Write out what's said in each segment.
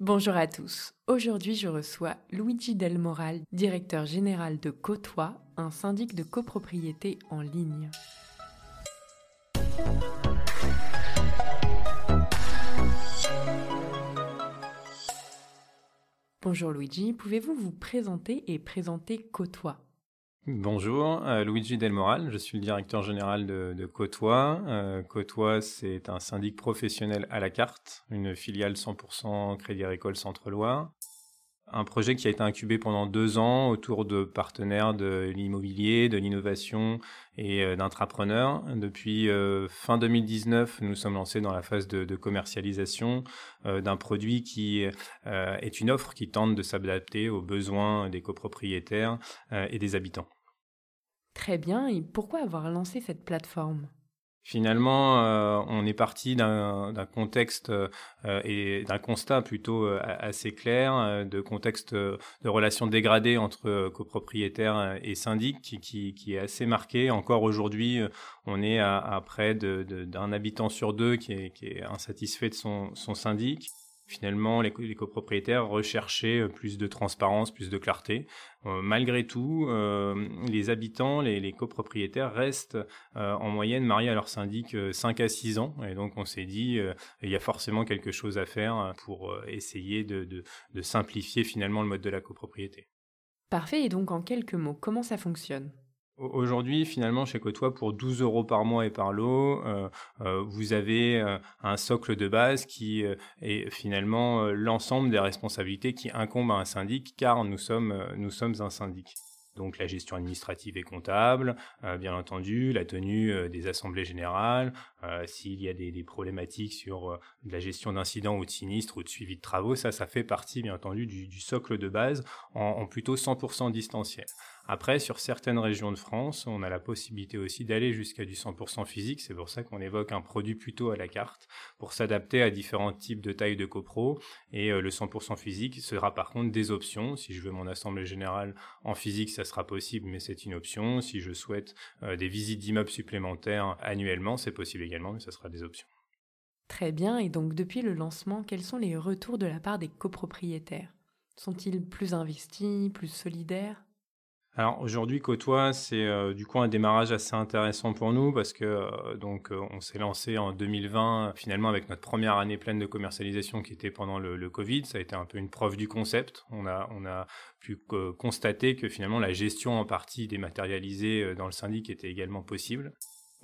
Bonjour à tous. Aujourd'hui, je reçois Luigi Del Moral, directeur général de Côtois, un syndic de copropriété en ligne. Bonjour Luigi, pouvez-vous vous présenter et présenter Côtois Bonjour, euh, Luigi Del Moral, je suis le directeur général de, de Côtois. Euh, Côtois, c'est un syndic professionnel à la carte, une filiale 100% Crédit Agricole Centre-Loire. Un projet qui a été incubé pendant deux ans autour de partenaires de l'immobilier, de l'innovation et euh, d'entrepreneurs. Depuis euh, fin 2019, nous sommes lancés dans la phase de, de commercialisation euh, d'un produit qui est une offre qui tente de s'adapter aux besoins des copropriétaires et des habitants. Très bien, et pourquoi avoir lancé cette plateforme? Finalement, euh, on est parti d'un contexte euh, et d'un constat plutôt euh, assez clair, de contexte de relations dégradées entre copropriétaires et syndics qui, est assez marqué. Encore aujourd'hui, on est à, près d'un habitant sur deux qui est, insatisfait de son syndic. Finalement, les, copropriétaires recherchaient euh, plus de transparence, plus de clarté. Euh, malgré tout, euh, les habitants, les, copropriétaires restent en moyenne mariés à leur syndic 5 à 6 ans. Et donc, on s'est dit, il y a forcément quelque chose à faire pour essayer de simplifier finalement le mode de la copropriété. Parfait. Et donc, en quelques mots, comment ça fonctionne? Aujourd'hui, finalement, chez Côtois, pour 12 euros par mois et par lot, euh, euh, vous avez euh, un socle de base qui est finalement l'ensemble des responsabilités qui incombent à un syndic, car nous sommes, nous sommes un syndic. Donc la gestion administrative et comptable, bien entendu, la tenue des assemblées générales, s'il y a des, problématiques sur la gestion d'incidents ou de sinistres ou de suivi de travaux, ça, ça fait partie, bien entendu, du, socle de base en, en plutôt 100% distanciel. Après, sur certaines régions de France, on a la possibilité aussi d'aller jusqu'à du 100% physique. C'est pour ça qu'on évoque un produit plutôt à la carte pour s'adapter à différents types de tailles de copro. Et euh, le 100% physique sera par contre des options. Si je veux mon assemblée générale en physique, ça sera possible, mais c'est une option. Si je souhaite euh, des visites d'immeubles supplémentaires annuellement, c'est possible également, mais ça sera des options. Très bien. Et donc, depuis le lancement, quels sont les retours de la part des copropriétaires? Sont-ils plus investis, plus solidaires? Alors aujourd'hui, Côtois, c'est euh, du coup un démarrage assez intéressant pour nous parce que euh, donc euh, on s'est lancé en 2020 finalement avec notre première année pleine de commercialisation qui était pendant le, le, Covid. Ça a été un peu une preuve du concept. On a on a pu constater que finalement la gestion en partie dématérialisée dans le syndic était également possible.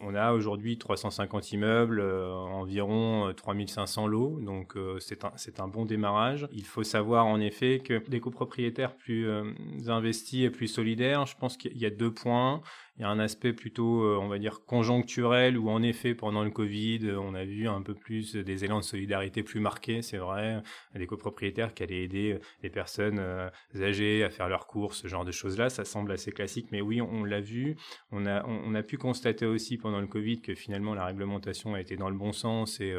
On a aujourd'hui 350 immeubles, euh, environ 3500 euh, lots, donc euh, c'est un, un, bon démarrage. Il faut savoir en effet que des copropriétaires plus investis et plus solidaires, je pense qu'il y a deux points. Il y a un aspect plutôt, euh, on va dire, conjoncturel où en effet, pendant le Covid, euh, on a vu un peu plus des élans de solidarité plus marqués, c'est vrai, des copropriétaires qui allaient aider les personnes euh, âgées à faire leurs courses, ce genre de choses-là. Ça semble assez classique, mais oui, on l'a vu. On a, on, a pu constater aussi pendant le Covid que finalement la réglementation a été dans le bon sens et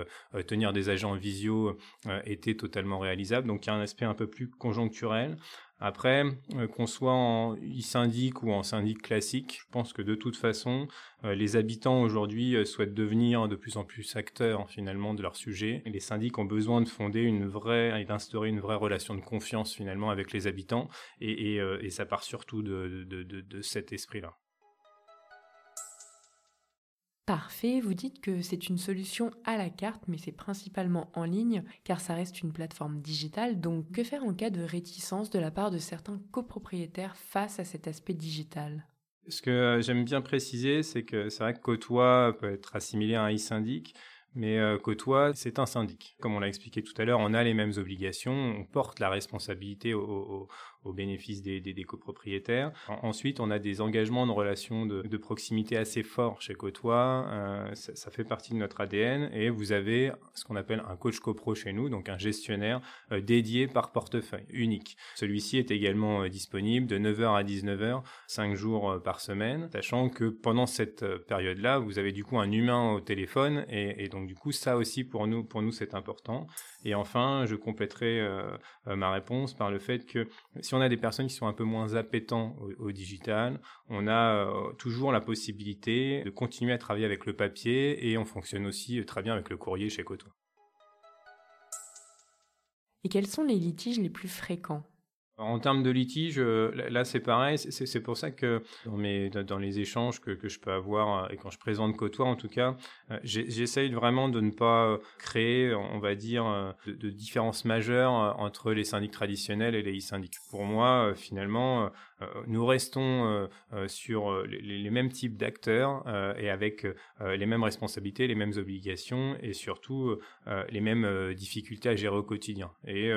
tenir des agents visio était totalement réalisable. Donc il y a un aspect un peu plus conjoncturel. Après, euh, qu'on soit en e-syndic ou en syndic classique, je pense que de toute façon, euh, les habitants aujourd'hui euh, souhaitent devenir de plus en plus acteurs finalement de leur sujet. Et les syndics ont besoin de fonder une vraie et d'instaurer une vraie relation de confiance finalement avec les habitants. Et, ça part surtout de cet esprit-là. Parfait, vous dites que c'est une solution à la carte, mais c'est principalement en ligne, car ça reste une plateforme digitale, donc que faire en cas de réticence de la part de certains copropriétaires face à cet aspect digital? Ce que j'aime bien préciser, c'est que c'est vrai que Côtois peut être assimilé à un e-syndic, mais euh, Côtois, c'est un syndic. Comme on l'a expliqué tout à l'heure, on a les mêmes obligations, on porte la responsabilité au bénéfice des, copropriétaires. ensuite, on a des engagements de relations de, proximité assez forts chez Côtois. Euh, ça, fait partie de notre ADN et vous avez ce qu'on appelle un coach copro chez nous, donc un gestionnaire euh, dédié par portefeuille, unique. Celui-ci est également euh, disponible de 9h à 19h, 5 jours par semaine, sachant que pendant cette période-là, vous avez du coup un humain au téléphone et, et, donc du coup ça aussi pour nous, pour nous c'est important. Et enfin, je compléterai ma réponse par le fait que si si on a des personnes qui sont un peu moins appétents au, digital, on a euh, toujours la possibilité de continuer à travailler avec le papier et on fonctionne aussi très bien avec le courrier chez Cotois. Et quels sont les litiges les plus fréquents? En termes de litige, euh, là c'est pareil, c'est pour ça que dans, mes, dans les échanges que, que je peux avoir euh, et quand je présente Côtois en tout cas, euh, j'essaye vraiment de ne pas créer, on va dire, de, de différences majeures entre les syndics traditionnels et les e-syndics. Pour moi, finalement, nous restons sur les, les, mêmes types d'acteurs et avec les mêmes responsabilités, les mêmes obligations et surtout les mêmes difficultés à gérer au quotidien. Et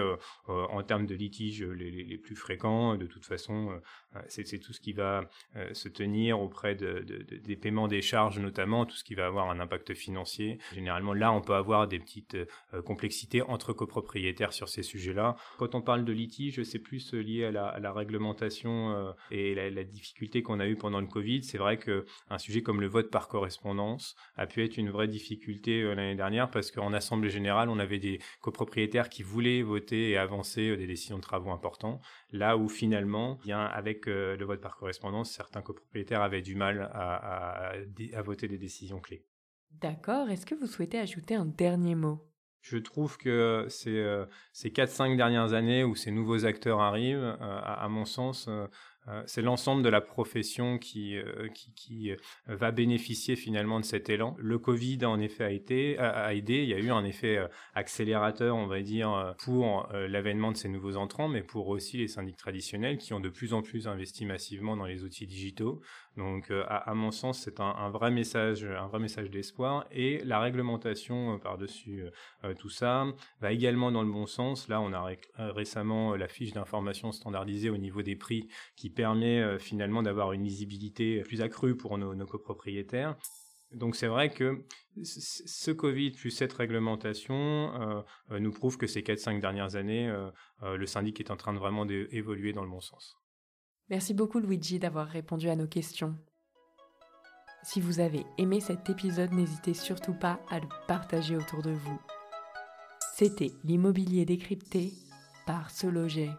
en termes de litige, les les plus fréquents. De toute façon, euh, c'est tout ce qui va euh, se tenir auprès de, des paiements des charges, notamment tout ce qui va avoir un impact financier. Généralement, là, on peut avoir des petites euh, complexités entre copropriétaires sur ces sujets-là. Quand on parle de litige, c'est plus lié à la, réglementation et la, difficulté qu'on a eue pendant le Covid. C'est vrai qu'un sujet comme le vote par correspondance a pu être une vraie difficulté l'année dernière parce qu'en assemblée générale, on avait des copropriétaires qui voulaient voter et avancer des décisions de travaux là où finalement, bien avec euh, le vote par correspondance, certains copropriétaires avaient du mal à, voter des décisions clés. D'accord, est-ce que vous souhaitez ajouter un dernier mot? Je trouve que ces, euh, ces 4-5 dernières années où ces nouveaux acteurs arrivent, euh, à, mon sens, c'est l'ensemble de la profession qui, euh, qui, qui, euh, va bénéficier finalement de cet élan. Le Covid en effet a été a, aidé. Il y a eu un effet accélérateur, on va dire, pour l'avènement de ces nouveaux entrants, mais pour aussi les syndics traditionnels qui ont de plus en plus investi massivement dans les outils digitaux. Donc, à, mon sens, c'est un, un, vrai message, un vrai message d'espoir. Et la réglementation par-dessus tout ça va également dans le bon sens. Là, on a récemment la fiche d'information standardisée au niveau des prix qui permet euh, finalement d'avoir une lisibilité plus accrue pour nos, copropriétaires. Donc c'est vrai que ce Covid plus cette réglementation euh, euh, nous prouve que ces 4-5 dernières années, le syndic est en train de vraiment d'évoluer dans le bon sens. Merci beaucoup Luigi d'avoir répondu à nos questions. Si vous avez aimé cet épisode, n'hésitez surtout pas à le partager autour de vous. C'était l'immobilier décrypté par Se Loger.